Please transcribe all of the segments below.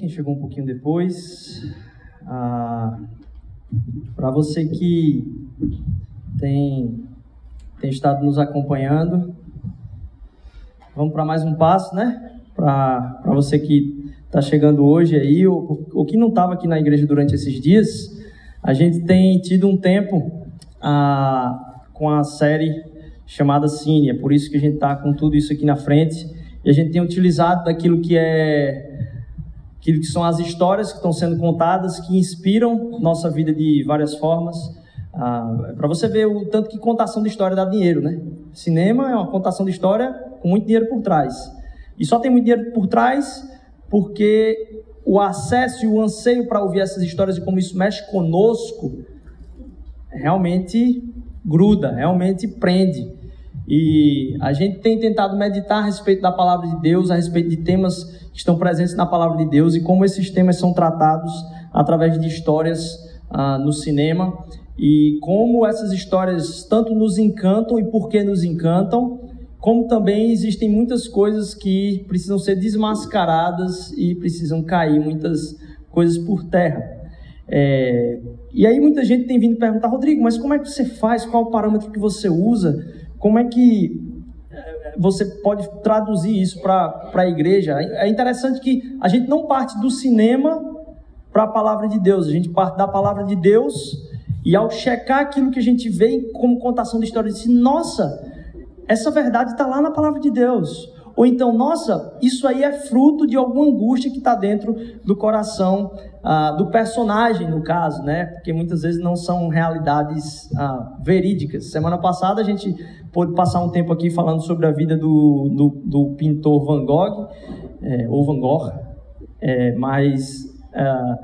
Quem chegou um pouquinho depois. Ah, Para você que tem, tem estado nos acompanhando, vamos para mais um passo, né? Para você que está chegando hoje aí, ou, ou que não estava aqui na igreja durante esses dias, a gente tem tido um tempo ah, com a série chamada Cine. É por isso que a gente está com tudo isso aqui na frente. E a gente tem utilizado daquilo que é que são as histórias que estão sendo contadas, que inspiram nossa vida de várias formas. Ah, para você ver o tanto que contação de história dá dinheiro, né? Cinema é uma contação de história com muito dinheiro por trás. E só tem muito dinheiro por trás porque o acesso e o anseio para ouvir essas histórias e como isso mexe conosco realmente gruda, realmente prende. E a gente tem tentado meditar a respeito da palavra de Deus, a respeito de temas que estão presentes na palavra de Deus e como esses temas são tratados através de histórias ah, no cinema e como essas histórias tanto nos encantam e por que nos encantam, como também existem muitas coisas que precisam ser desmascaradas e precisam cair muitas coisas por terra. É, e aí muita gente tem vindo perguntar, Rodrigo, mas como é que você faz? Qual o parâmetro que você usa? Como é que eh, você pode traduzir isso para a igreja? É interessante que a gente não parte do cinema para a palavra de Deus, a gente parte da palavra de Deus e ao checar aquilo que a gente vê como contação de história, diz: nossa, essa verdade está lá na palavra de Deus. Ou então, nossa, isso aí é fruto de alguma angústia que está dentro do coração ah, do personagem, no caso, né? Porque muitas vezes não são realidades ah, verídicas. Semana passada a gente pôde passar um tempo aqui falando sobre a vida do, do, do pintor Van Gogh, é, ou Van Gogh, é, mas. Ah,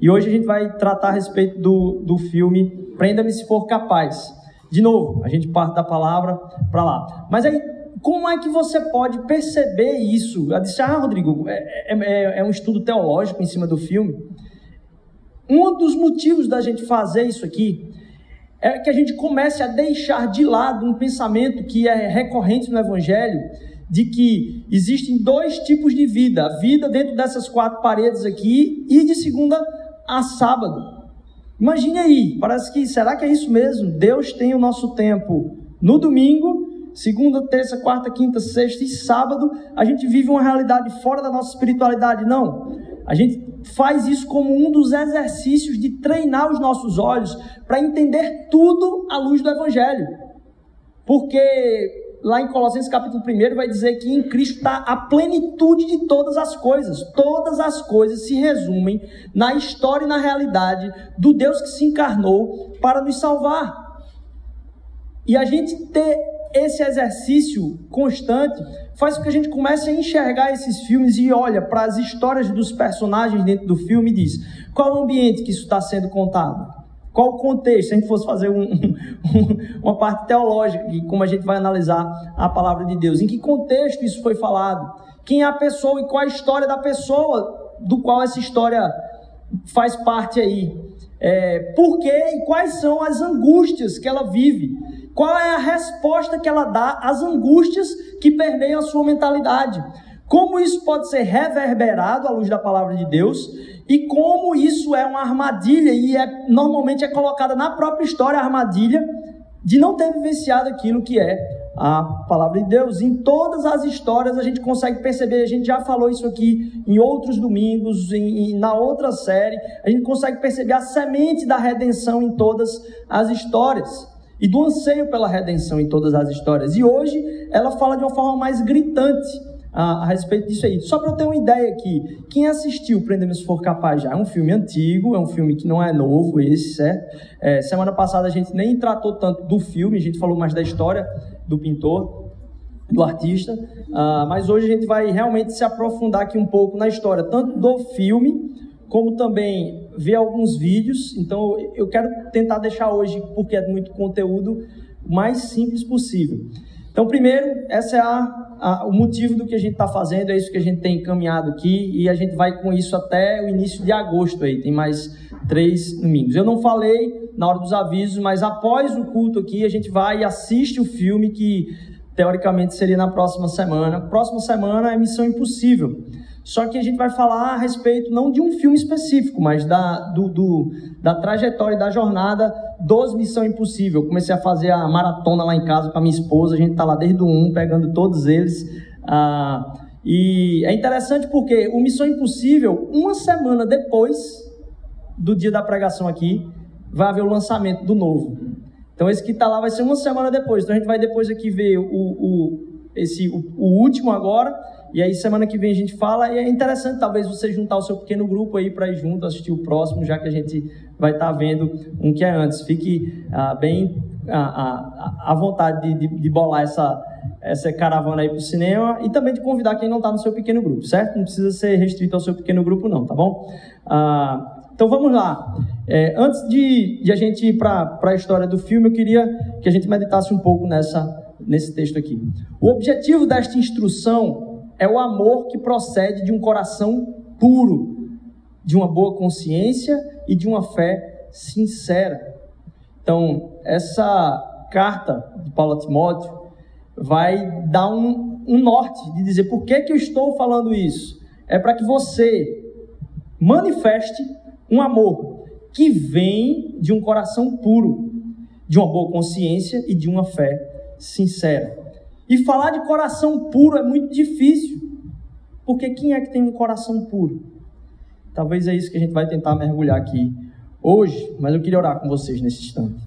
e hoje a gente vai tratar a respeito do, do filme Prenda-me se for capaz. De novo, a gente parte da palavra para lá. Mas aí, como é que você pode perceber isso? Eu disse, ah, Rodrigo, é, é, é, é um estudo teológico em cima do filme. Um dos motivos da gente fazer isso aqui é que a gente comece a deixar de lado um pensamento que é recorrente no Evangelho, de que existem dois tipos de vida: a vida dentro dessas quatro paredes aqui e de segunda a sábado. Imagine aí, parece que será que é isso mesmo? Deus tem o nosso tempo no domingo segunda, terça, quarta, quinta, sexta e sábado, a gente vive uma realidade fora da nossa espiritualidade. Não. A gente faz isso como um dos exercícios de treinar os nossos olhos para entender tudo à luz do Evangelho. Porque lá em Colossenses capítulo 1 vai dizer que em Cristo está a plenitude de todas as coisas. Todas as coisas se resumem na história e na realidade do Deus que se encarnou para nos salvar. E a gente ter esse exercício constante faz com que a gente comece a enxergar esses filmes e olha para as histórias dos personagens dentro do filme e diz qual o ambiente que isso está sendo contado, qual o contexto. Se a gente fosse fazer um, um, uma parte teológica, como a gente vai analisar a palavra de Deus, em que contexto isso foi falado, quem é a pessoa e qual a história da pessoa do qual essa história faz parte aí. É, por quê e quais são as angústias que ela vive qual é a resposta que ela dá às angústias que permeiam a sua mentalidade? Como isso pode ser reverberado à luz da palavra de Deus e como isso é uma armadilha e é, normalmente é colocada na própria história a armadilha de não ter vivenciado aquilo que é a palavra de Deus. Em todas as histórias a gente consegue perceber, a gente já falou isso aqui em outros domingos, em, em, na outra série, a gente consegue perceber a semente da redenção em todas as histórias e do anseio pela redenção em todas as histórias. E hoje ela fala de uma forma mais gritante a, a respeito disso aí. Só para eu ter uma ideia aqui, quem assistiu Prenda-me se for capaz já? É um filme antigo, é um filme que não é novo esse, certo? É, semana passada a gente nem tratou tanto do filme, a gente falou mais da história do pintor, do artista, uh, mas hoje a gente vai realmente se aprofundar aqui um pouco na história, tanto do filme, como também ver alguns vídeos. Então eu quero tentar deixar hoje, porque é muito conteúdo, o mais simples possível. Então, primeiro, essa é a, a, o motivo do que a gente está fazendo, é isso que a gente tem encaminhado aqui, e a gente vai com isso até o início de agosto aí, tem mais três domingos. Eu não falei na hora dos avisos, mas após o culto aqui, a gente vai e assiste o filme que teoricamente seria na próxima semana. Próxima semana é Missão Impossível. Só que a gente vai falar a respeito não de um filme específico, mas da, do, do, da trajetória e da jornada dos Missão Impossível. Eu comecei a fazer a maratona lá em casa com a minha esposa, a gente está lá desde o 1, pegando todos eles. Ah, e é interessante porque o Missão Impossível, uma semana depois do dia da pregação aqui, vai haver o lançamento do novo. Então esse que está lá vai ser uma semana depois. Então a gente vai depois aqui ver o, o, esse, o, o último agora e aí semana que vem a gente fala e é interessante talvez você juntar o seu pequeno grupo aí para ir junto assistir o próximo, já que a gente vai estar tá vendo um que é antes. Fique ah, bem ah, ah, à vontade de, de, de, bolar essa, essa caravana aí para o cinema e também de convidar quem não está no seu pequeno grupo, certo? Não precisa ser restrito ao seu pequeno grupo não, tá bom? Ah, então vamos lá. É, antes de, de, a gente ir para a história do filme, eu queria que a gente meditasse um pouco nessa, nesse texto aqui. O objetivo desta instrução é o amor que procede de um coração puro, de uma boa consciência e de uma fé sincera. Então, essa carta de Paulo a Timóteo vai dar um, um norte de dizer por que, que eu estou falando isso. É para que você manifeste um amor que vem de um coração puro, de uma boa consciência e de uma fé sincera. E falar de coração puro é muito difícil, porque quem é que tem um coração puro? Talvez é isso que a gente vai tentar mergulhar aqui hoje, mas eu queria orar com vocês nesse instante.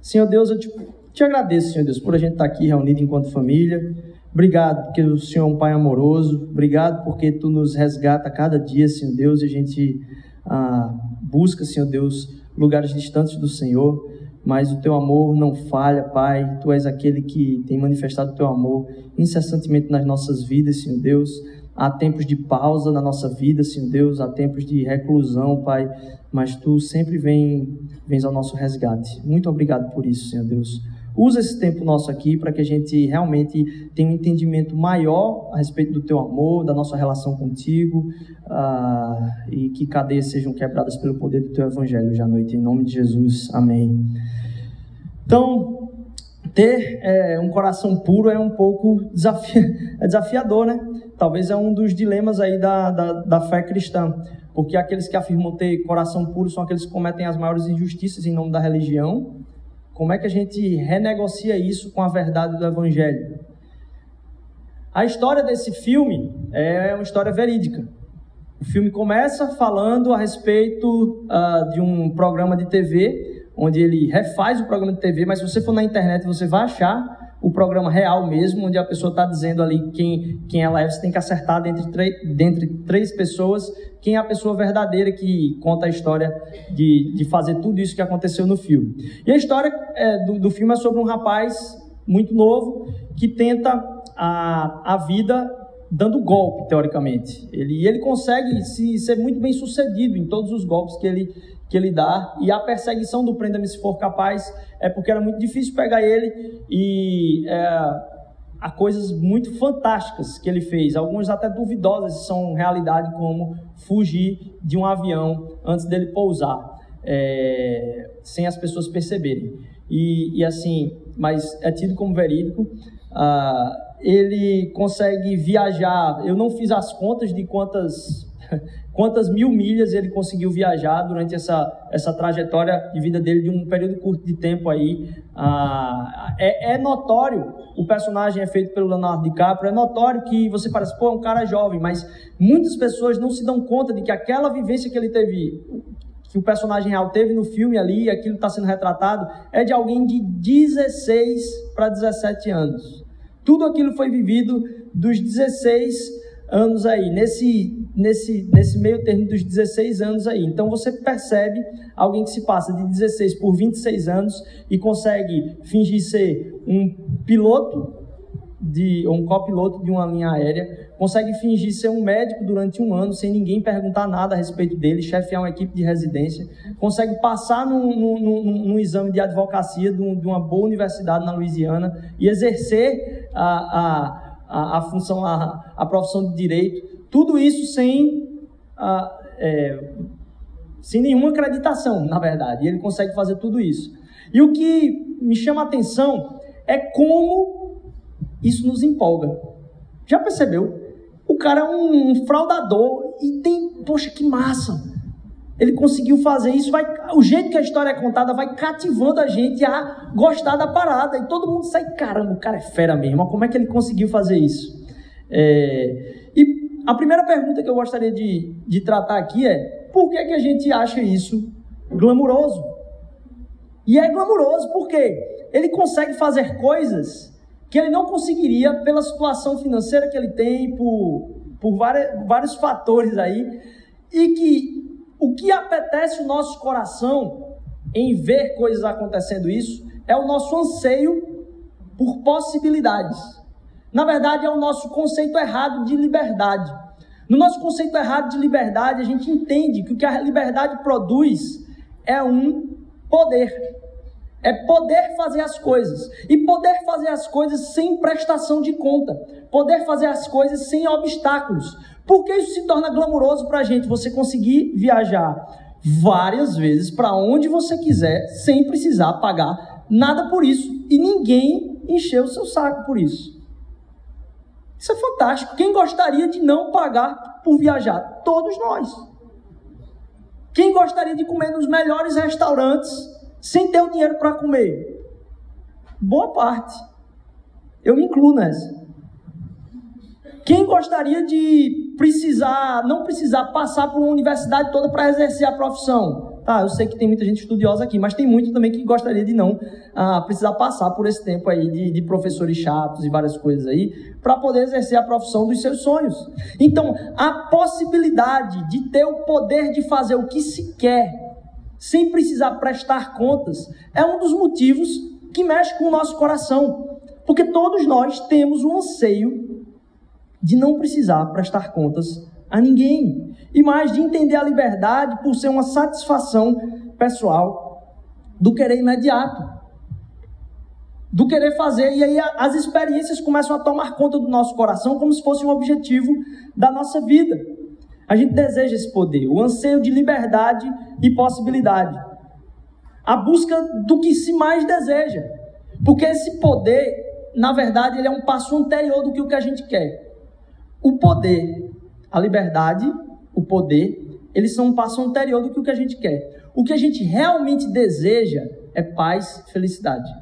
Senhor Deus, eu te, te agradeço, Senhor Deus, por a gente estar aqui reunido enquanto família. Obrigado porque o Senhor é um Pai amoroso. Obrigado porque Tu nos resgata cada dia, Senhor Deus, e a gente ah, busca, Senhor Deus, lugares distantes do Senhor mas o teu amor não falha, Pai. Tu és aquele que tem manifestado o teu amor incessantemente nas nossas vidas, Senhor Deus. Há tempos de pausa na nossa vida, Senhor Deus, há tempos de reclusão, Pai, mas tu sempre vem, vens ao nosso resgate. Muito obrigado por isso, Senhor Deus. Usa esse tempo nosso aqui para que a gente realmente tenha um entendimento maior a respeito do teu amor, da nossa relação contigo, uh, e que cadeias sejam quebradas pelo poder do teu evangelho hoje à noite. Em nome de Jesus. Amém. Então, ter é, um coração puro é um pouco desafi é desafiador, né? Talvez é um dos dilemas aí da, da, da fé cristã. Porque aqueles que afirmam ter coração puro são aqueles que cometem as maiores injustiças em nome da religião como é que a gente renegocia isso com a verdade do Evangelho? A história desse filme é uma história verídica. O filme começa falando a respeito uh, de um programa de TV, onde ele refaz o programa de TV, mas se você for na internet você vai achar o programa real mesmo, onde a pessoa está dizendo ali quem, quem ela é, você tem que acertar dentre, dentre três pessoas quem é a pessoa verdadeira que conta a história de, de fazer tudo isso que aconteceu no filme. E a história é, do, do filme é sobre um rapaz muito novo que tenta a, a vida dando golpe, teoricamente. Ele, ele consegue se, ser muito bem sucedido em todos os golpes que ele, que ele dá. E a perseguição do Prenda-me se for capaz é porque era muito difícil pegar ele e é, há coisas muito fantásticas que ele fez, algumas até duvidosas são realidade, como fugir de um avião antes dele pousar, é, sem as pessoas perceberem. E, e, assim, mas é tido como verídico. Ah, ele consegue viajar. Eu não fiz as contas de quantas quantas mil milhas ele conseguiu viajar durante essa, essa trajetória de vida dele de um período curto de tempo aí. Ah, é, é, notório, o personagem é feito pelo Leonardo DiCaprio, é notório que você parece, pô, é um cara jovem, mas muitas pessoas não se dão conta de que aquela vivência que ele teve, que o personagem real teve no filme ali, aquilo está sendo retratado, é de alguém de 16 para 17 anos. Tudo aquilo foi vivido dos 16 anos aí, nesse, nesse, nesse meio termo dos 16 anos aí. Então você percebe alguém que se passa de 16 por 26 anos e consegue fingir ser um piloto de um copiloto de uma linha aérea, consegue fingir ser um médico durante um ano sem ninguém perguntar nada a respeito dele, chefiar uma equipe de residência, consegue passar num, num, num, num exame de advocacia de, uma boa universidade na Louisiana e exercer a, a a, a função, a, a profissão de direito, tudo isso sem, a, é, sem nenhuma acreditação, na verdade. E ele consegue fazer tudo isso. E o que me chama a atenção é como isso nos empolga. Já percebeu? O cara é um, um fraudador e tem, poxa, que massa. Ele conseguiu fazer isso, vai, o jeito que a história é contada vai cativando a gente a gostar da parada. E todo mundo sai, caramba, o cara é fera mesmo, como é que ele conseguiu fazer isso? É, e a primeira pergunta que eu gostaria de, de tratar aqui é: por que, que a gente acha isso glamuroso? E é glamuroso porque ele consegue fazer coisas que ele não conseguiria pela situação financeira que ele tem, por, por várias, vários fatores aí, e que o que apetece o nosso coração em ver coisas acontecendo isso é o nosso anseio por possibilidades. Na verdade, é o nosso conceito errado de liberdade. No nosso conceito errado de liberdade, a gente entende que o que a liberdade produz é um poder. É poder fazer as coisas. E poder fazer as coisas sem prestação de conta. Poder fazer as coisas sem obstáculos. Por que isso se torna glamuroso para a gente? Você conseguir viajar várias vezes para onde você quiser, sem precisar pagar nada por isso. E ninguém encheu o seu saco por isso. Isso é fantástico. Quem gostaria de não pagar por viajar? Todos nós. Quem gostaria de comer nos melhores restaurantes sem ter o dinheiro para comer? Boa parte. Eu me incluo nessa. Quem gostaria de precisar, não precisar passar por uma universidade toda para exercer a profissão? Tá, eu sei que tem muita gente estudiosa aqui, mas tem muito também que gostaria de não ah, precisar passar por esse tempo aí de, de professores chatos e várias coisas aí, para poder exercer a profissão dos seus sonhos. Então, a possibilidade de ter o poder de fazer o que se quer, sem precisar prestar contas, é um dos motivos que mexe com o nosso coração. Porque todos nós temos o anseio de não precisar prestar contas a ninguém, e mais de entender a liberdade por ser uma satisfação pessoal do querer imediato, do querer fazer, e aí as experiências começam a tomar conta do nosso coração como se fosse um objetivo da nossa vida. A gente deseja esse poder, o anseio de liberdade e possibilidade, a busca do que se mais deseja, porque esse poder, na verdade, ele é um passo anterior do que o que a gente quer. O poder, a liberdade, o poder, eles são um passo anterior do que o que a gente quer. O que a gente realmente deseja é paz felicidade.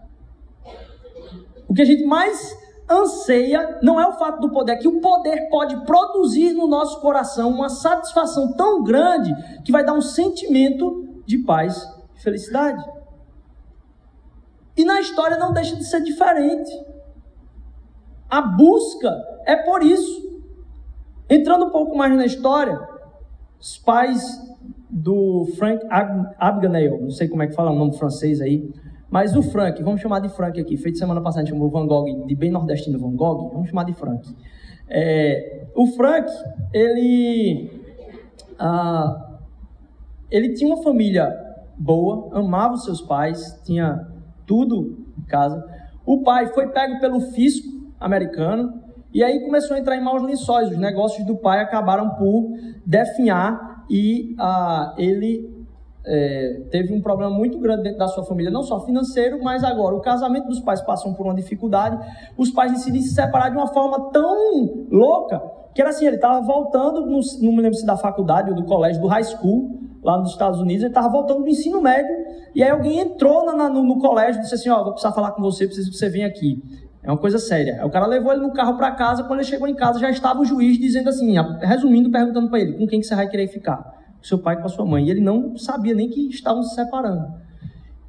O que a gente mais anseia não é o fato do poder, é que o poder pode produzir no nosso coração uma satisfação tão grande que vai dar um sentimento de paz e felicidade. E na história não deixa de ser diferente. A busca é por isso. Entrando um pouco mais na história, os pais do Frank Abagnale, não sei como é que fala o nome francês aí, mas o Frank, vamos chamar de Frank aqui, feito semana passada, a gente chamou Van Gogh, de bem nordestino Van Gogh, vamos chamar de Frank. É, o Frank, ele, ah, ele tinha uma família boa, amava os seus pais, tinha tudo em casa. O pai foi pego pelo fisco americano, e aí começou a entrar em maus lençóis. Os negócios do pai acabaram por definhar e ah, ele é, teve um problema muito grande dentro da sua família, não só financeiro, mas agora o casamento dos pais passam por uma dificuldade. Os pais decidem se separar de uma forma tão louca que era assim: ele estava voltando, no, não me lembro se da faculdade ou do colégio, do high school, lá nos Estados Unidos, ele estava voltando do ensino médio. E aí alguém entrou na, no, no, colégio e disse assim: Ó, oh, vou precisar falar com você, preciso que você venha aqui. É uma coisa séria. O cara levou ele no carro para casa, quando ele chegou em casa já estava o juiz dizendo assim, resumindo, perguntando para ele, com quem que você vai querer ficar? Com seu pai com a sua mãe. E ele não sabia nem que estavam se separando.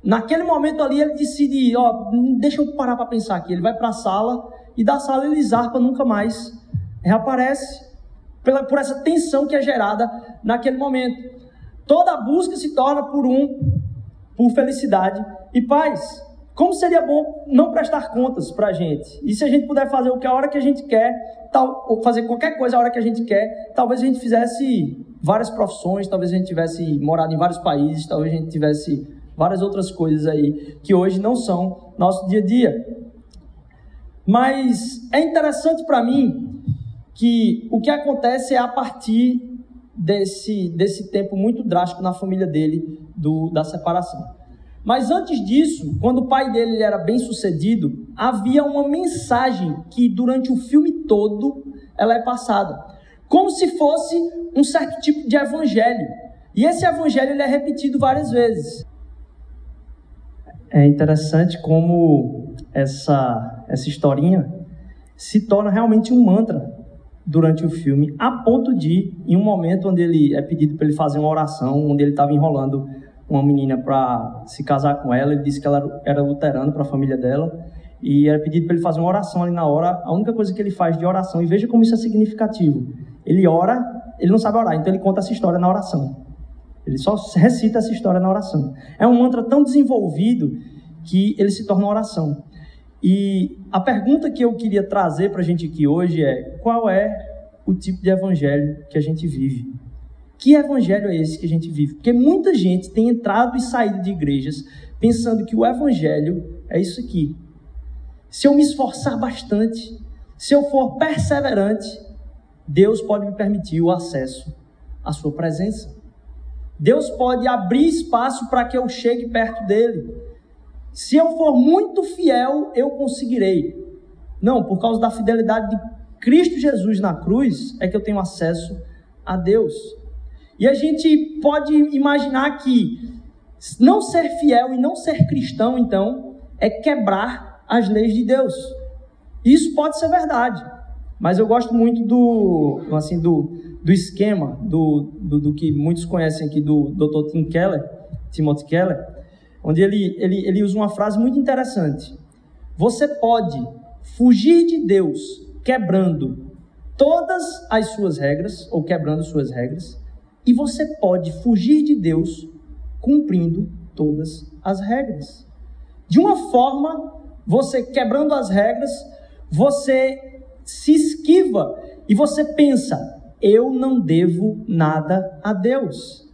Naquele momento ali ele decide, ó, deixa eu parar para pensar aqui. Ele vai para a sala e da sala ele zarpa nunca mais reaparece pela, por essa tensão que é gerada naquele momento. Toda busca se torna por um, por felicidade e paz. Como seria bom não prestar contas para a gente? E se a gente puder fazer o que a hora que a gente quer, tal, ou fazer qualquer coisa a hora que a gente quer, talvez a gente fizesse várias profissões, talvez a gente tivesse morado em vários países, talvez a gente tivesse várias outras coisas aí que hoje não são nosso dia a dia. Mas é interessante para mim que o que acontece é a partir desse, desse tempo muito drástico na família dele, do, da separação. Mas antes disso, quando o pai dele era bem sucedido, havia uma mensagem que durante o filme todo ela é passada. Como se fosse um certo tipo de evangelho. E esse evangelho ele é repetido várias vezes. É interessante como essa, essa historinha se torna realmente um mantra durante o filme, a ponto de, em um momento onde ele é pedido para ele fazer uma oração, onde ele estava enrolando uma menina para se casar com ela, ele disse que ela era luterana para a família dela, e era pedido para ele fazer uma oração ali na hora, a única coisa que ele faz de oração, e veja como isso é significativo, ele ora, ele não sabe orar, então ele conta essa história na oração. Ele só recita essa história na oração. É um mantra tão desenvolvido que ele se torna oração. E a pergunta que eu queria trazer para a gente aqui hoje é: qual é o tipo de evangelho que a gente vive? Que evangelho é esse que a gente vive? Porque muita gente tem entrado e saído de igrejas pensando que o evangelho é isso aqui. Se eu me esforçar bastante, se eu for perseverante, Deus pode me permitir o acesso à sua presença. Deus pode abrir espaço para que eu chegue perto dele. Se eu for muito fiel, eu conseguirei. Não, por causa da fidelidade de Cristo Jesus na cruz, é que eu tenho acesso a Deus. E a gente pode imaginar que não ser fiel e não ser cristão, então, é quebrar as leis de Deus. Isso pode ser verdade, mas eu gosto muito do, assim, do, do esquema do, do, do que muitos conhecem aqui do Dr. Tim Keller, Timothy Keller, onde ele, ele, ele usa uma frase muito interessante. Você pode fugir de Deus quebrando todas as suas regras, ou quebrando suas regras, e você pode fugir de Deus cumprindo todas as regras. De uma forma, você quebrando as regras, você se esquiva e você pensa: eu não devo nada a Deus.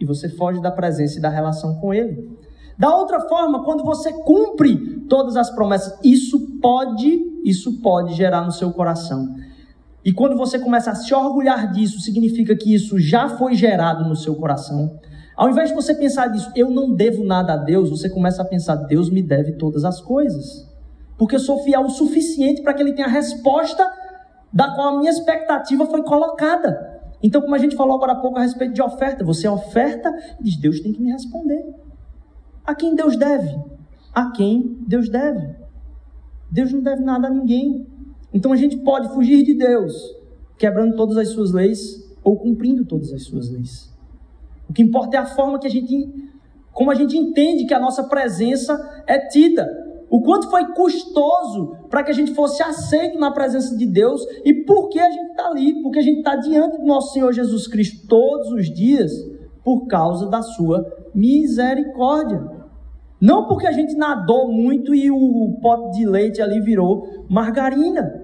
E você foge da presença e da relação com Ele. Da outra forma, quando você cumpre todas as promessas, isso pode, isso pode gerar no seu coração. E quando você começa a se orgulhar disso, significa que isso já foi gerado no seu coração. Ao invés de você pensar disso, eu não devo nada a Deus, você começa a pensar, Deus me deve todas as coisas. Porque eu sou fiel o suficiente para que Ele tenha a resposta da qual a minha expectativa foi colocada. Então, como a gente falou agora há pouco a respeito de oferta, você oferta e diz, Deus tem que me responder. A quem Deus deve? A quem Deus deve? Deus não deve nada a ninguém. Então a gente pode fugir de Deus, quebrando todas as suas leis ou cumprindo todas as suas leis. O que importa é a forma que a gente, como a gente entende que a nossa presença é tida. O quanto foi custoso para que a gente fosse aceito na presença de Deus e por que a gente está ali? Porque a gente está diante do nosso Senhor Jesus Cristo todos os dias por causa da sua misericórdia. Não porque a gente nadou muito e o pote de leite ali virou margarina.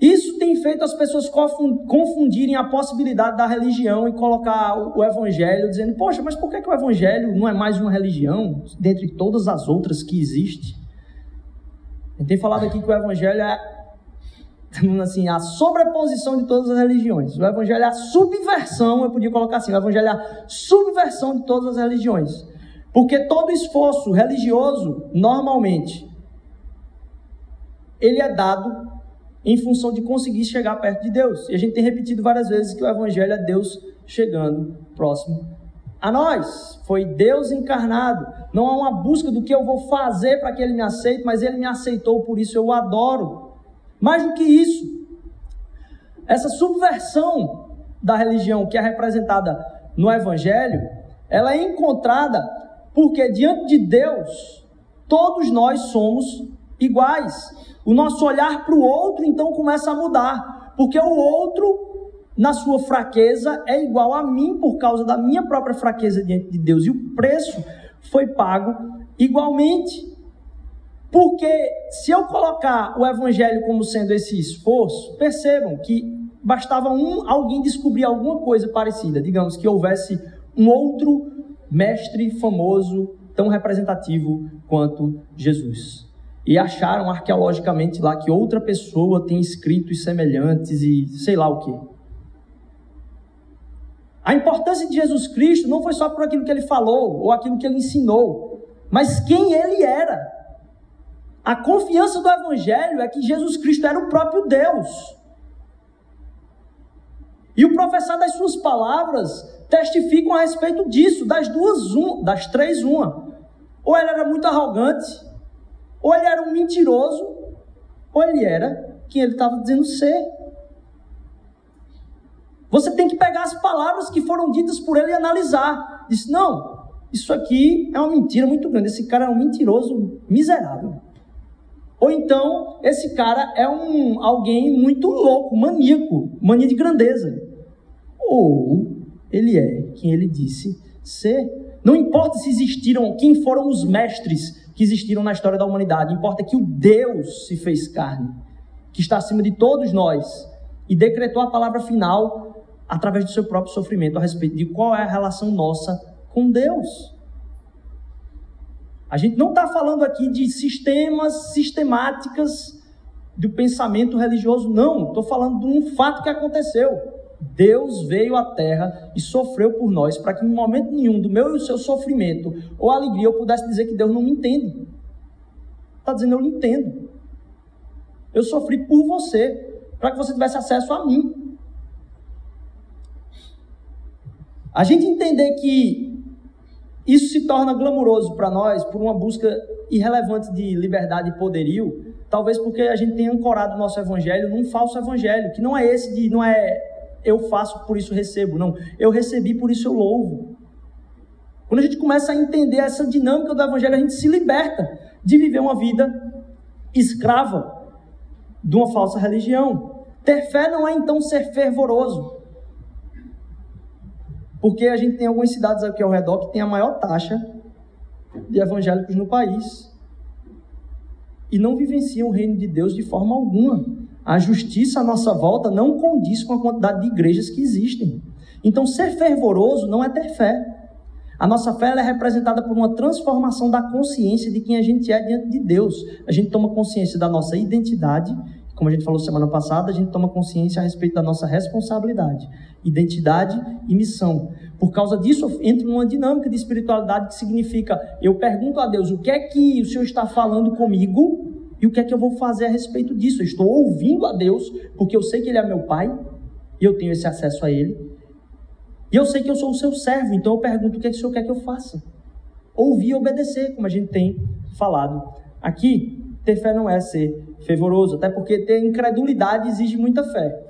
Isso tem feito as pessoas confundirem a possibilidade da religião e colocar o evangelho dizendo: Poxa, mas por que, que o evangelho não é mais uma religião dentre todas as outras que existe? Gente tem falado aqui que o evangelho é assim, a sobreposição de todas as religiões. O evangelho é a subversão, eu podia colocar assim, o evangelho é a subversão de todas as religiões. Porque todo esforço religioso, normalmente, ele é dado em função de conseguir chegar perto de Deus. E a gente tem repetido várias vezes que o evangelho é Deus chegando próximo a nós. Foi Deus encarnado. Não há uma busca do que eu vou fazer para que ele me aceite, mas ele me aceitou, por isso eu o adoro. Mais do que isso, essa subversão da religião que é representada no evangelho, ela é encontrada porque diante de Deus, todos nós somos iguais. O nosso olhar para o outro então começa a mudar, porque o outro, na sua fraqueza, é igual a mim por causa da minha própria fraqueza diante de Deus, e o preço foi pago igualmente. Porque se eu colocar o evangelho como sendo esse esforço, percebam que bastava um alguém descobrir alguma coisa parecida, digamos que houvesse um outro mestre famoso tão representativo quanto Jesus e acharam arqueologicamente lá que outra pessoa tem escritos semelhantes e sei lá o que. A importância de Jesus Cristo não foi só por aquilo que ele falou ou aquilo que ele ensinou, mas quem ele era. A confiança do Evangelho é que Jesus Cristo era o próprio Deus. E o professar das suas palavras testificam a respeito disso, das duas, um, das três, uma. Ou ele era muito arrogante, ou ele era um mentiroso, ou ele era quem ele estava dizendo ser. Você tem que pegar as palavras que foram ditas por ele e analisar. Diz: não, isso aqui é uma mentira muito grande. Esse cara é um mentiroso miserável. Ou então, esse cara é um alguém muito louco, maníaco, mania de grandeza. Ou ele é quem ele disse ser. Não importa se existiram, quem foram os mestres que existiram na história da humanidade, importa que o Deus se fez carne, que está acima de todos nós, e decretou a palavra final através do seu próprio sofrimento a respeito de qual é a relação nossa com Deus. A gente não está falando aqui de sistemas, sistemáticas do pensamento religioso, não. Estou falando de um fato que aconteceu. Deus veio à terra e sofreu por nós, para que em momento nenhum do meu e do seu sofrimento ou alegria eu pudesse dizer que Deus não me entende. Está dizendo, eu lhe entendo. Eu sofri por você, para que você tivesse acesso a mim. A gente entender que isso se torna glamuroso para nós por uma busca irrelevante de liberdade e poderio, talvez porque a gente tenha ancorado o nosso evangelho num falso evangelho, que não é esse de não é eu faço por isso recebo, não, eu recebi por isso eu louvo. Quando a gente começa a entender essa dinâmica do evangelho, a gente se liberta de viver uma vida escrava de uma falsa religião. Ter fé não é então ser fervoroso. Porque a gente tem algumas cidades aqui ao redor que tem a maior taxa de evangélicos no país. E não vivenciam o reino de Deus de forma alguma. A justiça à nossa volta não condiz com a quantidade de igrejas que existem. Então, ser fervoroso não é ter fé. A nossa fé é representada por uma transformação da consciência de quem a gente é diante de Deus. A gente toma consciência da nossa identidade como a gente falou semana passada, a gente toma consciência a respeito da nossa responsabilidade, identidade e missão. Por causa disso, entra numa dinâmica de espiritualidade que significa: eu pergunto a Deus o que é que o Senhor está falando comigo e o que é que eu vou fazer a respeito disso. Eu estou ouvindo a Deus, porque eu sei que Ele é meu Pai e eu tenho esse acesso a Ele. E eu sei que eu sou o seu servo, então eu pergunto o que, é que o Senhor quer que eu faça. Ouvir e obedecer, como a gente tem falado aqui. Ter fé não é ser fervoroso, até porque ter incredulidade exige muita fé.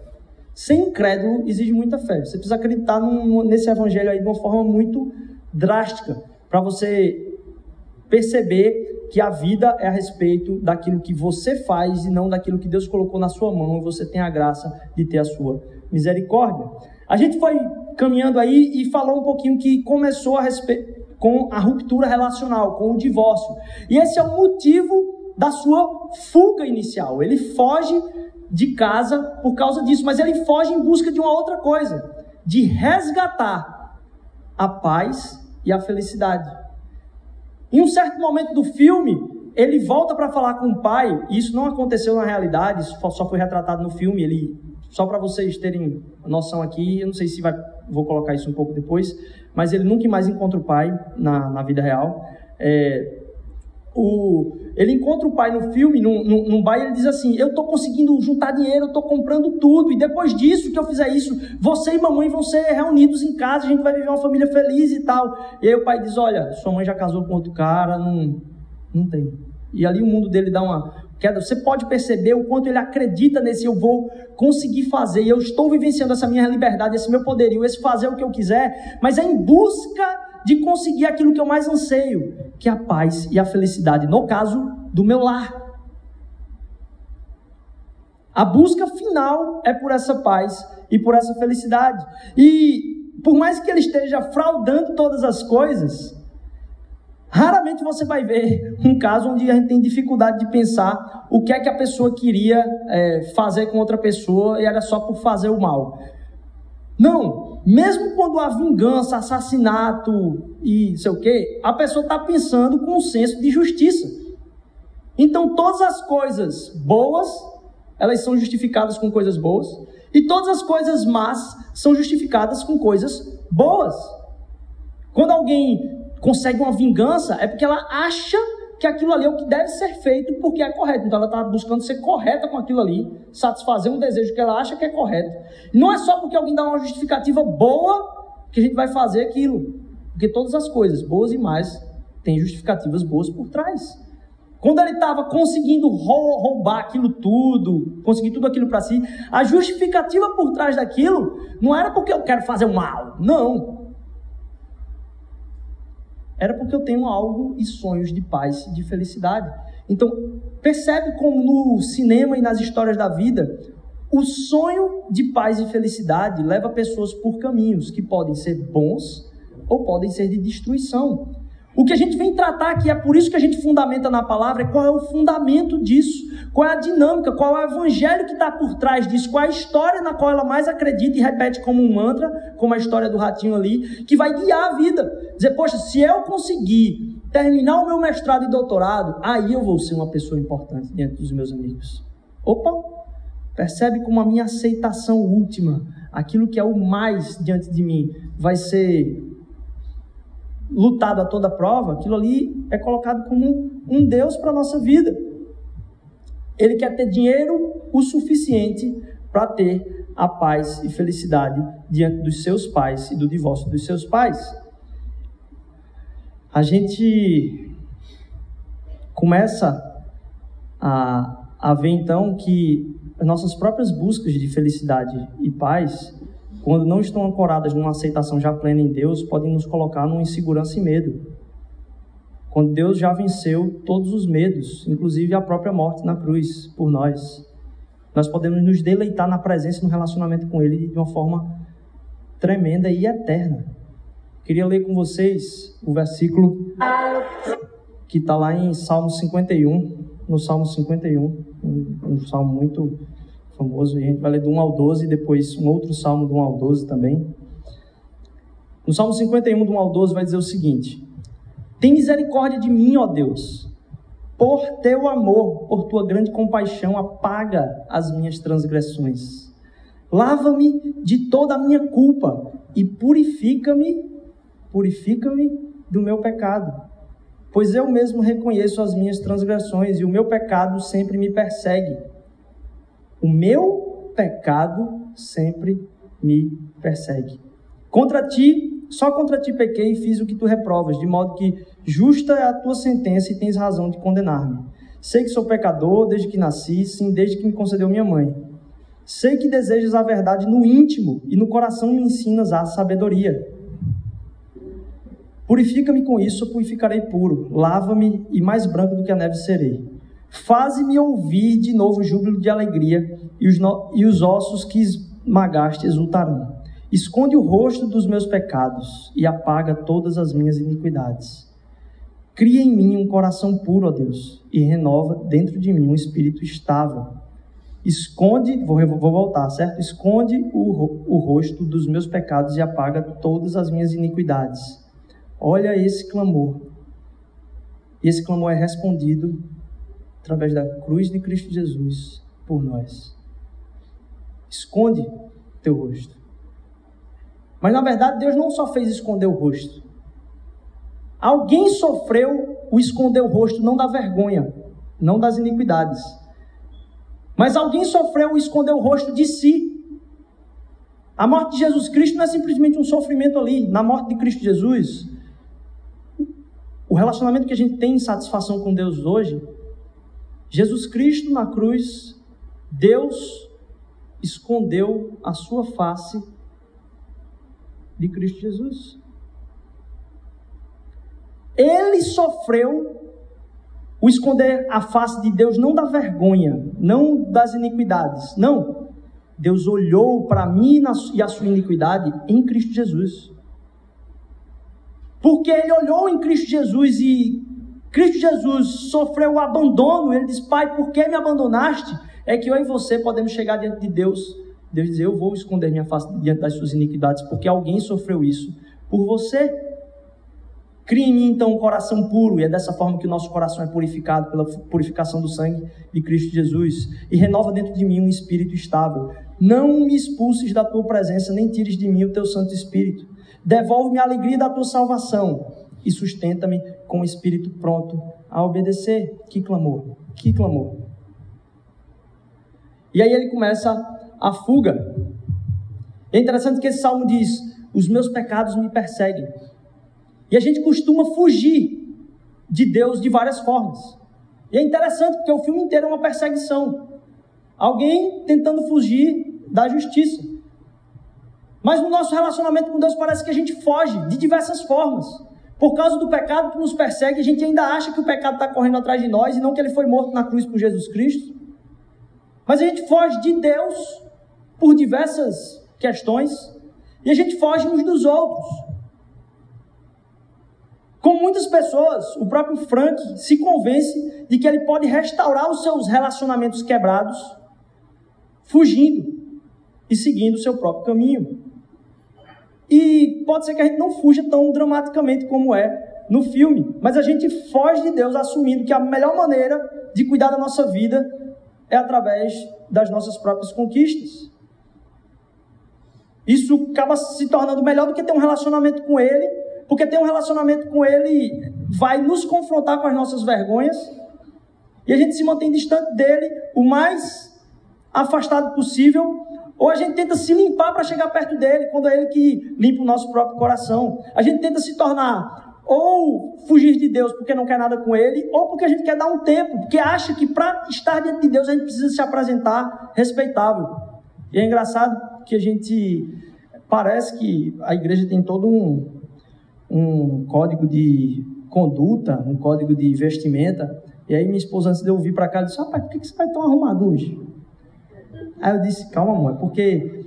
Ser incrédulo exige muita fé. Você precisa acreditar num, nesse evangelho aí de uma forma muito drástica, para você perceber que a vida é a respeito daquilo que você faz e não daquilo que Deus colocou na sua mão e você tem a graça de ter a sua misericórdia. A gente foi caminhando aí e falou um pouquinho que começou a com a ruptura relacional, com o divórcio. E esse é o motivo da sua fuga inicial. Ele foge de casa por causa disso, mas ele foge em busca de uma outra coisa, de resgatar a paz e a felicidade. Em um certo momento do filme, ele volta para falar com o pai, e isso não aconteceu na realidade, isso só foi retratado no filme, ele só para vocês terem noção aqui, eu não sei se vai, vou colocar isso um pouco depois, mas ele nunca mais encontra o pai na, na vida real. É, o, ele encontra o pai no filme, num, num, num baile, ele diz assim: Eu estou conseguindo juntar dinheiro, eu estou comprando tudo, e depois disso que eu fizer isso, você e mamãe vão ser reunidos em casa, a gente vai viver uma família feliz e tal. E aí o pai diz: Olha, sua mãe já casou com outro cara, não, não tem. E ali o mundo dele dá uma queda. Você pode perceber o quanto ele acredita nesse eu vou conseguir fazer, e eu estou vivenciando essa minha liberdade, esse meu poderio, esse fazer o que eu quiser, mas é em busca de conseguir aquilo que eu mais anseio, que é a paz e a felicidade, no caso do meu lar. A busca final é por essa paz e por essa felicidade. E por mais que ele esteja fraudando todas as coisas, raramente você vai ver um caso onde a gente tem dificuldade de pensar o que é que a pessoa queria é, fazer com outra pessoa e era só por fazer o mal. Não, mesmo quando há vingança, assassinato e sei o quê, a pessoa está pensando com um senso de justiça. Então todas as coisas boas, elas são justificadas com coisas boas, e todas as coisas más são justificadas com coisas boas. Quando alguém consegue uma vingança, é porque ela acha que aquilo ali é o que deve ser feito porque é correto. Então ela está buscando ser correta com aquilo ali, satisfazer um desejo que ela acha que é correto. Não é só porque alguém dá uma justificativa boa que a gente vai fazer aquilo. Porque todas as coisas, boas e mais, têm justificativas boas por trás. Quando ele estava conseguindo roubar aquilo tudo, conseguir tudo aquilo para si, a justificativa por trás daquilo não era porque eu quero fazer o mal, não. Era porque eu tenho algo e sonhos de paz e de felicidade. Então, percebe como no cinema e nas histórias da vida, o sonho de paz e felicidade leva pessoas por caminhos que podem ser bons ou podem ser de destruição. O que a gente vem tratar aqui, é por isso que a gente fundamenta na palavra, é qual é o fundamento disso, qual é a dinâmica, qual é o evangelho que está por trás disso, qual é a história na qual ela mais acredita e repete como um mantra, como a história do ratinho ali, que vai guiar a vida. Dizer, poxa, se eu conseguir terminar o meu mestrado e doutorado, aí eu vou ser uma pessoa importante diante dos meus amigos. Opa! Percebe como a minha aceitação última, aquilo que é o mais diante de mim, vai ser lutado a toda prova, aquilo ali é colocado como um Deus para a nossa vida. Ele quer ter dinheiro o suficiente para ter a paz e felicidade diante dos seus pais e do divórcio dos seus pais. A gente começa a, a ver então que as nossas próprias buscas de felicidade e paz quando não estão ancoradas numa aceitação já plena em Deus, podem nos colocar numa insegurança e medo. Quando Deus já venceu todos os medos, inclusive a própria morte na cruz por nós, nós podemos nos deleitar na presença e no relacionamento com Ele de uma forma tremenda e eterna. Queria ler com vocês o versículo que está lá em Salmo 51, no Salmo 51, um, um salmo muito famoso, e a gente vai ler do 1 ao 12, e depois um outro salmo do 1 ao 12 também. No Salmo 51, do 1 ao 12, vai dizer o seguinte: Tem misericórdia de mim, ó Deus, por teu amor, por tua grande compaixão, apaga as minhas transgressões. Lava-me de toda a minha culpa e purifica-me, purifica-me do meu pecado. Pois eu mesmo reconheço as minhas transgressões e o meu pecado sempre me persegue. O meu pecado sempre me persegue. Contra ti, só contra ti pequei e fiz o que tu reprovas, de modo que justa é a tua sentença e tens razão de condenar-me. Sei que sou pecador desde que nasci, sim, desde que me concedeu minha mãe. Sei que desejas a verdade no íntimo e no coração me ensinas a sabedoria. Purifica-me com isso, eu purificarei puro. Lava-me e mais branco do que a neve serei. Faze-me ouvir de novo júbilo de alegria, e os, no... e os ossos que esmagaste exultarão. Esconde o rosto dos meus pecados e apaga todas as minhas iniquidades. Cria em mim um coração puro, ó Deus, e renova dentro de mim um espírito estável. Esconde, vou, vou voltar, certo? Esconde o, o rosto dos meus pecados e apaga todas as minhas iniquidades. Olha esse clamor. Esse clamor é respondido através da cruz de Cristo Jesus por nós. Esconde teu rosto. Mas na verdade, Deus não só fez esconder o rosto. Alguém sofreu o esconder o rosto, não da vergonha, não das iniquidades. Mas alguém sofreu o esconder o rosto de si. A morte de Jesus Cristo não é simplesmente um sofrimento ali. Na morte de Cristo Jesus, o relacionamento que a gente tem em satisfação com Deus hoje Jesus Cristo na cruz, Deus escondeu a sua face de Cristo Jesus. Ele sofreu o esconder a face de Deus não da vergonha, não das iniquidades, não. Deus olhou para mim e a sua iniquidade em Cristo Jesus. Porque ele olhou em Cristo Jesus e Cristo Jesus sofreu o abandono, ele diz: Pai, por que me abandonaste? É que eu e você podemos chegar diante de Deus. Deus diz: Eu vou esconder minha face diante das suas iniquidades, porque alguém sofreu isso por você. Crie em mim então um coração puro, e é dessa forma que o nosso coração é purificado pela purificação do sangue de Cristo Jesus, e renova dentro de mim um espírito estável. Não me expulses da tua presença, nem tires de mim o teu Santo Espírito. Devolve-me a alegria da tua salvação e sustenta-me com o espírito pronto a obedecer. Que clamor, que clamor. E aí ele começa a fuga. É interessante que esse salmo diz: Os meus pecados me perseguem. E a gente costuma fugir de Deus de várias formas. E é interessante porque o filme inteiro é uma perseguição. Alguém tentando fugir da justiça. Mas no nosso relacionamento com Deus parece que a gente foge de diversas formas. Por causa do pecado que nos persegue, a gente ainda acha que o pecado está correndo atrás de nós e não que ele foi morto na cruz por Jesus Cristo. Mas a gente foge de Deus por diversas questões e a gente foge uns dos outros. Com muitas pessoas, o próprio Frank se convence de que ele pode restaurar os seus relacionamentos quebrados, fugindo e seguindo o seu próprio caminho. E pode ser que a gente não fuja tão dramaticamente como é no filme, mas a gente foge de Deus assumindo que a melhor maneira de cuidar da nossa vida é através das nossas próprias conquistas. Isso acaba se tornando melhor do que ter um relacionamento com Ele, porque ter um relacionamento com Ele vai nos confrontar com as nossas vergonhas e a gente se mantém distante dele o mais afastado possível ou a gente tenta se limpar para chegar perto dele, quando é ele que limpa o nosso próprio coração. A gente tenta se tornar ou fugir de Deus porque não quer nada com ele, ou porque a gente quer dar um tempo, porque acha que para estar diante de Deus a gente precisa se apresentar respeitável. E é engraçado que a gente parece que a igreja tem todo um, um código de conduta, um código de vestimenta. E aí minha esposa, antes de eu vir para cá, disse: Rapaz, por que você vai tão arrumado hoje? Aí eu disse, calma, amor, é porque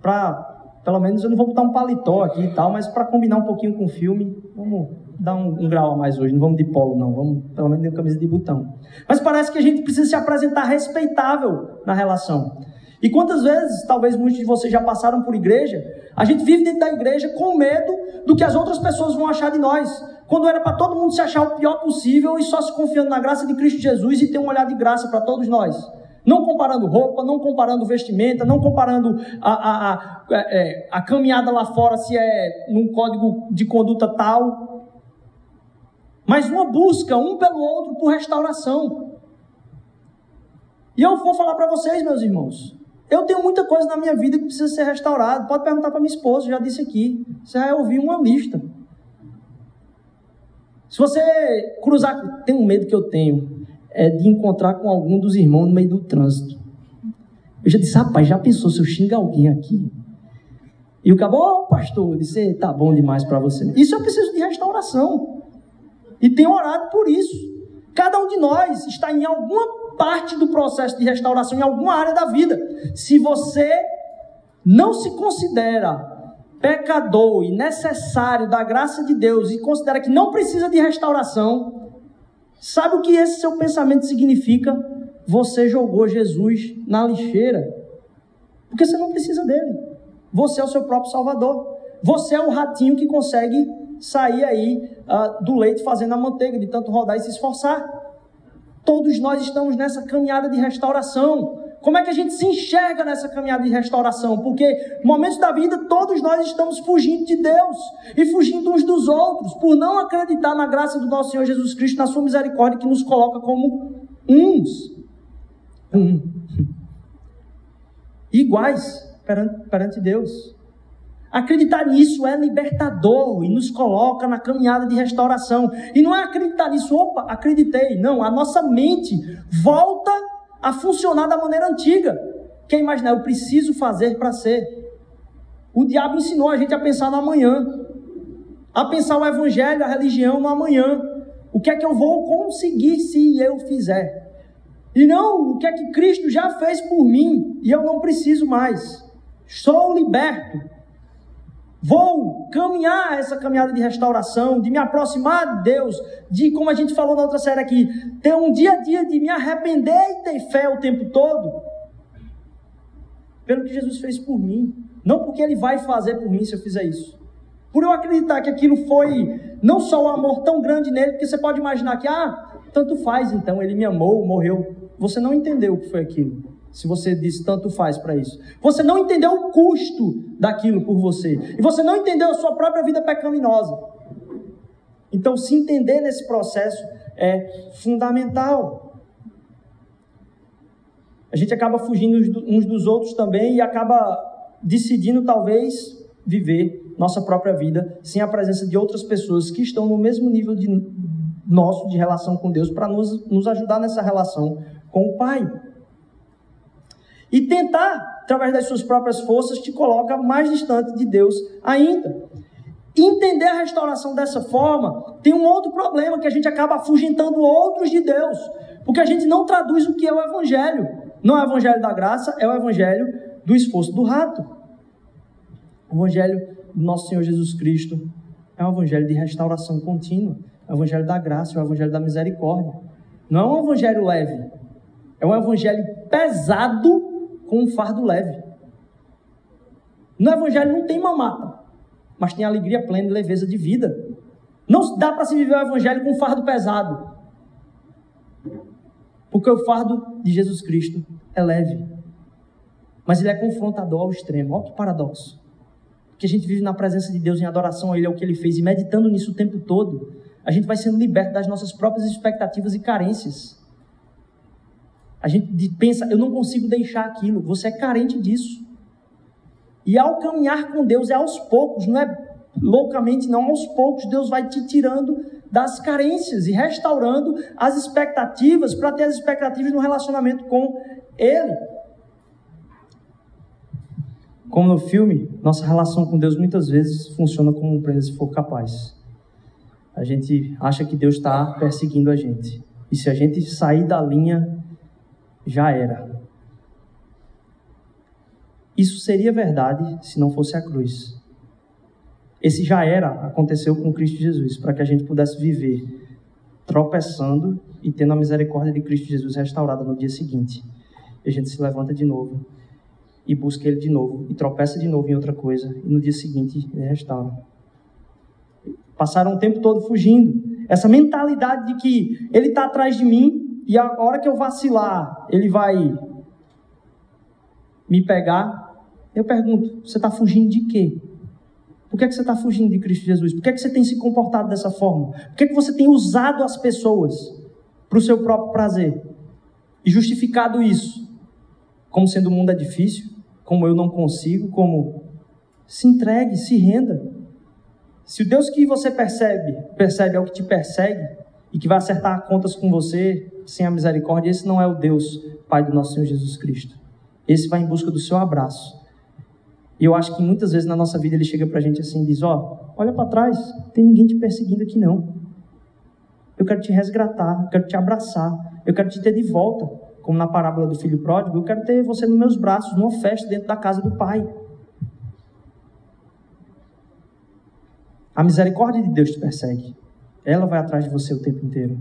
para pelo menos eu não vou botar um paletó aqui e tal, mas para combinar um pouquinho com o filme, vamos dar um, um, grau a mais hoje, não vamos de polo não, vamos pelo menos de camisa de botão. Mas parece que a gente precisa se apresentar respeitável na relação. E quantas vezes, talvez muitos de vocês já passaram por igreja, a gente vive dentro da igreja com medo do que as outras pessoas vão achar de nós. Quando era para todo mundo se achar o pior possível e só se confiando na graça de Cristo Jesus e ter um olhar de graça para todos nós. Não comparando roupa, não comparando vestimenta, não comparando a, a, a, é, a caminhada lá fora se é num código de conduta tal. Mas uma busca um pelo outro por restauração. E eu vou falar para vocês, meus irmãos. Eu tenho muita coisa na minha vida que precisa ser restaurada. Pode perguntar para minha esposa, já disse aqui. Você vai ouvir uma lista. Se você cruzar, tem um medo que eu tenho é de encontrar com algum dos irmãos no meio do trânsito. Eu já disse, rapaz, já pensou se eu xingar alguém aqui? E o cabo, oh, pastor, eu disse, tá bom demais para você. Isso eu preciso de restauração. E tenho orado por isso. Cada um de nós está em alguma parte do processo de restauração, em alguma área da vida. Se você não se considera pecador e necessário da graça de Deus e considera que não precisa de restauração, Sabe o que esse seu pensamento significa? Você jogou Jesus na lixeira. Porque você não precisa dele. Você é o seu próprio Salvador. Você é o ratinho que consegue sair aí uh, do leite fazendo a manteiga, de tanto rodar e se esforçar. Todos nós estamos nessa caminhada de restauração. Como é que a gente se enxerga nessa caminhada de restauração? Porque momentos da vida todos nós estamos fugindo de Deus e fugindo uns dos outros por não acreditar na graça do nosso Senhor Jesus Cristo, na sua misericórdia que nos coloca como uns. Um. Iguais perante, perante Deus. Acreditar nisso é libertador e nos coloca na caminhada de restauração. E não é acreditar nisso, opa, acreditei. Não, a nossa mente volta a funcionar da maneira antiga. Quem imaginar, eu preciso fazer para ser. O diabo ensinou a gente a pensar no amanhã, a pensar o evangelho, a religião no amanhã. O que é que eu vou conseguir se eu fizer? E não o que é que Cristo já fez por mim e eu não preciso mais. Sou liberto. Vou caminhar essa caminhada de restauração, de me aproximar de Deus, de, como a gente falou na outra série aqui, ter um dia a dia de me arrepender e ter fé o tempo todo, pelo que Jesus fez por mim, não porque Ele vai fazer por mim se eu fizer isso. Por eu acreditar que aquilo foi não só um amor tão grande nele, porque você pode imaginar que, ah, tanto faz então, ele me amou, morreu. Você não entendeu o que foi aquilo se você diz tanto faz para isso. Você não entendeu o custo daquilo por você. E você não entendeu a sua própria vida pecaminosa. Então, se entender nesse processo é fundamental. A gente acaba fugindo uns dos outros também e acaba decidindo talvez viver nossa própria vida sem a presença de outras pessoas que estão no mesmo nível de nosso de relação com Deus para nos, nos ajudar nessa relação com o Pai. E tentar, através das suas próprias forças, te coloca mais distante de Deus ainda. Entender a restauração dessa forma tem um outro problema que a gente acaba afugentando outros de Deus, porque a gente não traduz o que é o Evangelho. Não é o Evangelho da graça, é o Evangelho do esforço do rato. O Evangelho do nosso Senhor Jesus Cristo é um Evangelho de restauração contínua, é o Evangelho da graça, é o Evangelho da misericórdia. Não é um Evangelho leve, é um Evangelho pesado com um fardo leve. No Evangelho não tem mamata, mas tem alegria plena e leveza de vida. Não dá para se viver o Evangelho com um fardo pesado. Porque o fardo de Jesus Cristo é leve. Mas ele é confrontador ao extremo. Olha que paradoxo. Que a gente vive na presença de Deus em adoração a Ele, ao que Ele fez, e meditando nisso o tempo todo, a gente vai sendo liberto das nossas próprias expectativas e carências. A gente pensa, eu não consigo deixar aquilo. Você é carente disso. E ao caminhar com Deus é aos poucos, não é loucamente, não. Aos poucos Deus vai te tirando das carências e restaurando as expectativas para ter as expectativas no relacionamento com Ele. Como no filme, nossa relação com Deus muitas vezes funciona como prenda se for capaz. A gente acha que Deus está perseguindo a gente. E se a gente sair da linha, já era. Isso seria verdade se não fosse a cruz. Esse já era aconteceu com Cristo Jesus, para que a gente pudesse viver tropeçando e tendo a misericórdia de Cristo Jesus restaurada no dia seguinte. E a gente se levanta de novo e busca Ele de novo, e tropeça de novo em outra coisa, e no dia seguinte Ele restaura. Passaram o tempo todo fugindo. Essa mentalidade de que Ele está atrás de mim, e a hora que eu vacilar, ele vai me pegar. Eu pergunto: você está fugindo de quê? Por que, é que você está fugindo de Cristo Jesus? Por que, é que você tem se comportado dessa forma? Por que, é que você tem usado as pessoas para o seu próprio prazer? E justificado isso como sendo o mundo é difícil, como eu não consigo, como se entregue, se renda. Se o Deus que você percebe, percebe é o que te persegue e que vai acertar contas com você, sem a misericórdia, esse não é o Deus, Pai do nosso Senhor Jesus Cristo. Esse vai em busca do seu abraço. E eu acho que muitas vezes na nossa vida ele chega para a gente assim e diz: Ó, oh, olha para trás, tem ninguém te perseguindo aqui não. Eu quero te resgatar, eu quero te abraçar, eu quero te ter de volta, como na parábola do filho pródigo, eu quero ter você nos meus braços, numa festa dentro da casa do Pai. A misericórdia de Deus te persegue. Ela vai atrás de você o tempo inteiro.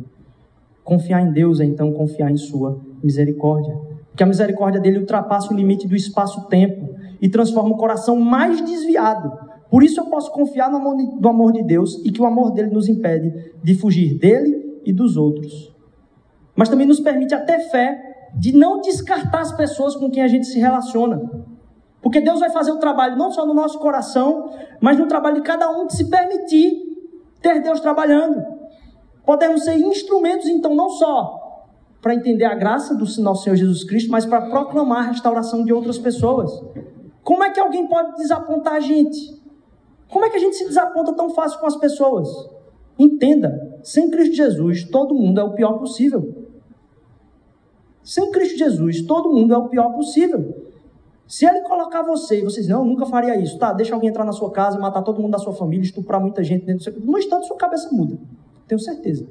Confiar em Deus é então confiar em Sua misericórdia. Porque a misericórdia dele ultrapassa o limite do espaço-tempo e transforma o coração mais desviado. Por isso eu posso confiar no amor, do amor de Deus e que o amor dele nos impede de fugir dele e dos outros. Mas também nos permite até fé de não descartar as pessoas com quem a gente se relaciona. Porque Deus vai fazer o trabalho não só no nosso coração, mas no trabalho de cada um que se permitir ter Deus trabalhando. Podemos ser instrumentos, então, não só para entender a graça do nosso Senhor Jesus Cristo, mas para proclamar a restauração de outras pessoas. Como é que alguém pode desapontar a gente? Como é que a gente se desaponta tão fácil com as pessoas? Entenda, sem Cristo Jesus, todo mundo é o pior possível. Sem Cristo Jesus, todo mundo é o pior possível. Se ele colocar você e você diz, não, eu nunca faria isso, tá? Deixa alguém entrar na sua casa, matar todo mundo da sua família, estuprar muita gente dentro do seu. No instante, sua cabeça muda. Tenho certeza.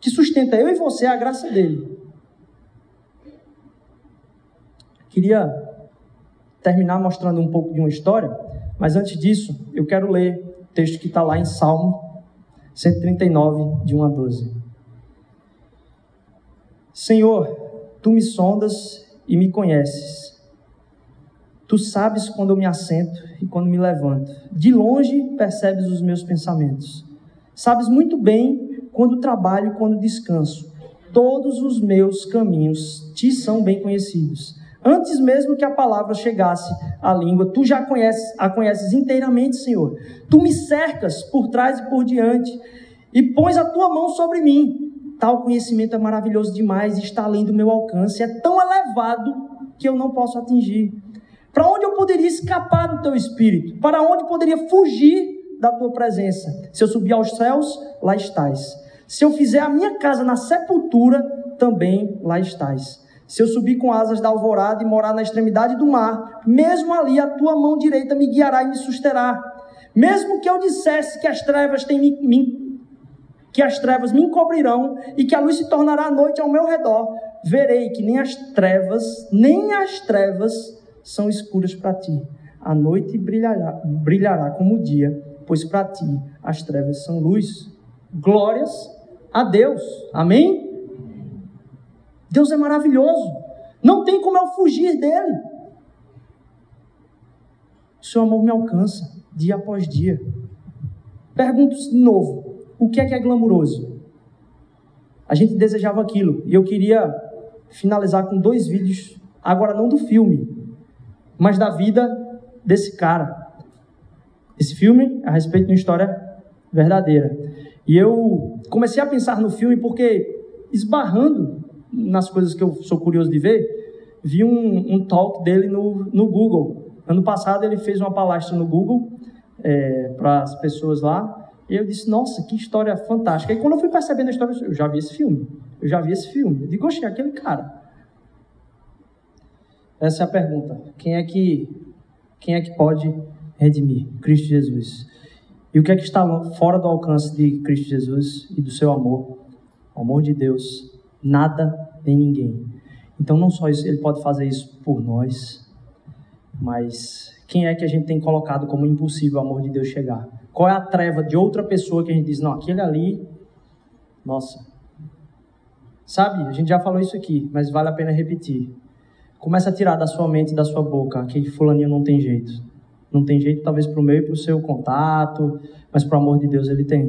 Que sustenta eu e você é a graça dele. Queria terminar mostrando um pouco de uma história, mas antes disso, eu quero ler o texto que está lá em Salmo 139, de 1 a 12. Senhor, tu me sondas e me conheces. Tu sabes quando eu me assento e quando me levanto. De longe percebes os meus pensamentos. Sabes muito bem quando trabalho e quando descanso. Todos os meus caminhos te são bem conhecidos. Antes mesmo que a palavra chegasse à língua, tu já conheces, a conheces inteiramente, Senhor. Tu me cercas por trás e por diante e pões a tua mão sobre mim. Tal conhecimento é maravilhoso demais, está além do meu alcance, é tão elevado que eu não posso atingir. Para onde eu poderia escapar do teu espírito? Para onde poderia fugir da tua presença? Se eu subir aos céus, lá estás. Se eu fizer a minha casa na sepultura, também lá estás. Se eu subir com asas da alvorada e morar na extremidade do mar, mesmo ali a tua mão direita me guiará e me susterá. Mesmo que eu dissesse que as trevas têm me, me que as trevas me encobrirão e que a luz se tornará noite ao meu redor, verei que nem as trevas, nem as trevas são escuras para ti. A noite brilhará, brilhará como o dia, pois para ti as trevas são luz. Glórias a Deus. Amém? Deus é maravilhoso. Não tem como eu fugir dele. Seu amor me alcança dia após dia. Pergunto de novo: o que é que é glamuroso? A gente desejava aquilo e eu queria finalizar com dois vídeos, agora não do filme, mas da vida desse cara. Esse filme é a respeito de uma história verdadeira. E eu comecei a pensar no filme porque esbarrando nas coisas que eu sou curioso de ver, vi um, um talk dele no, no Google. Ano passado ele fez uma palestra no Google é, para as pessoas lá. E eu disse, nossa, que história fantástica. E quando eu fui percebendo a história, eu já vi esse filme. Eu já vi esse filme. Eu digo, oxe, aquele cara. Essa é a pergunta. Quem é que, quem é que pode redimir? Cristo Jesus. E o que é que está fora do alcance de Cristo Jesus e do seu amor? O amor de Deus nada nem ninguém. Então, não só isso, ele pode fazer isso por nós, mas quem é que a gente tem colocado como impossível o amor de Deus chegar? Qual é a treva de outra pessoa que a gente diz, não, aquele ali, nossa. Sabe, a gente já falou isso aqui, mas vale a pena repetir. Começa a tirar da sua mente e da sua boca que fulaninho não tem jeito. Não tem jeito, talvez para o meu e para o seu contato, mas para o amor de Deus ele tem.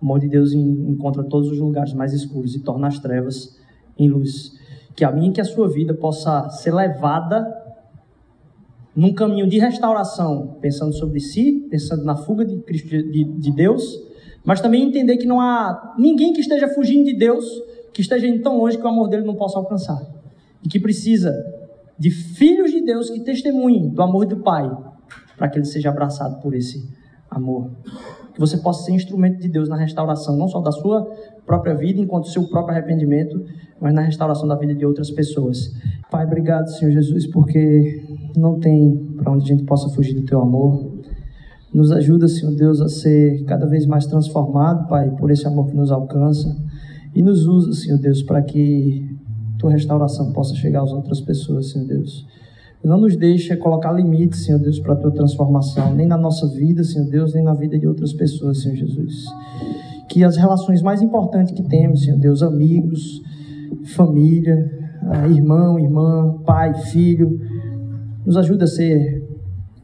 O amor de Deus encontra todos os lugares mais escuros e torna as trevas em luz. Que a minha e que a sua vida possa ser levada num caminho de restauração, pensando sobre si, pensando na fuga de, Cristo, de, de Deus, mas também entender que não há ninguém que esteja fugindo de Deus, que esteja indo tão longe que o amor dele não possa alcançar. E que precisa de filhos de Deus que testemunhem do amor do Pai, para que ele seja abraçado por esse amor que você possa ser instrumento de Deus na restauração, não só da sua própria vida, enquanto seu próprio arrependimento, mas na restauração da vida de outras pessoas. Pai, obrigado, Senhor Jesus, porque não tem para onde a gente possa fugir do teu amor. Nos ajuda, Senhor Deus, a ser cada vez mais transformado, Pai, por esse amor que nos alcança. E nos usa, Senhor Deus, para que tua restauração possa chegar às outras pessoas, Senhor Deus. Não nos deixa colocar limites, Senhor Deus, para a tua transformação, nem na nossa vida, Senhor Deus, nem na vida de outras pessoas, Senhor Jesus. Que as relações mais importantes que temos, Senhor Deus, amigos, família, ah, irmão, irmã, pai, filho, nos ajuda a ser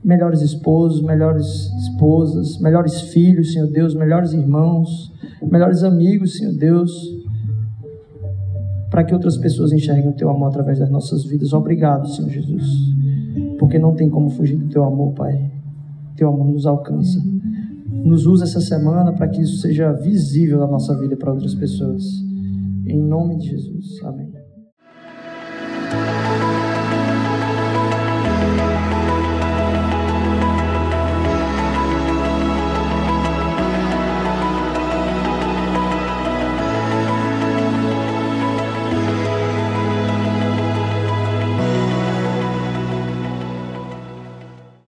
melhores esposos, melhores esposas, melhores filhos, Senhor Deus, melhores irmãos, melhores amigos, Senhor Deus, para que outras pessoas enxerguem o teu amor através das nossas vidas. Obrigado, Senhor Jesus, porque não tem como fugir do teu amor, Pai. Teu amor nos alcança. Nos usa essa semana para que isso seja visível na nossa vida para outras pessoas. Em nome de Jesus. Amém.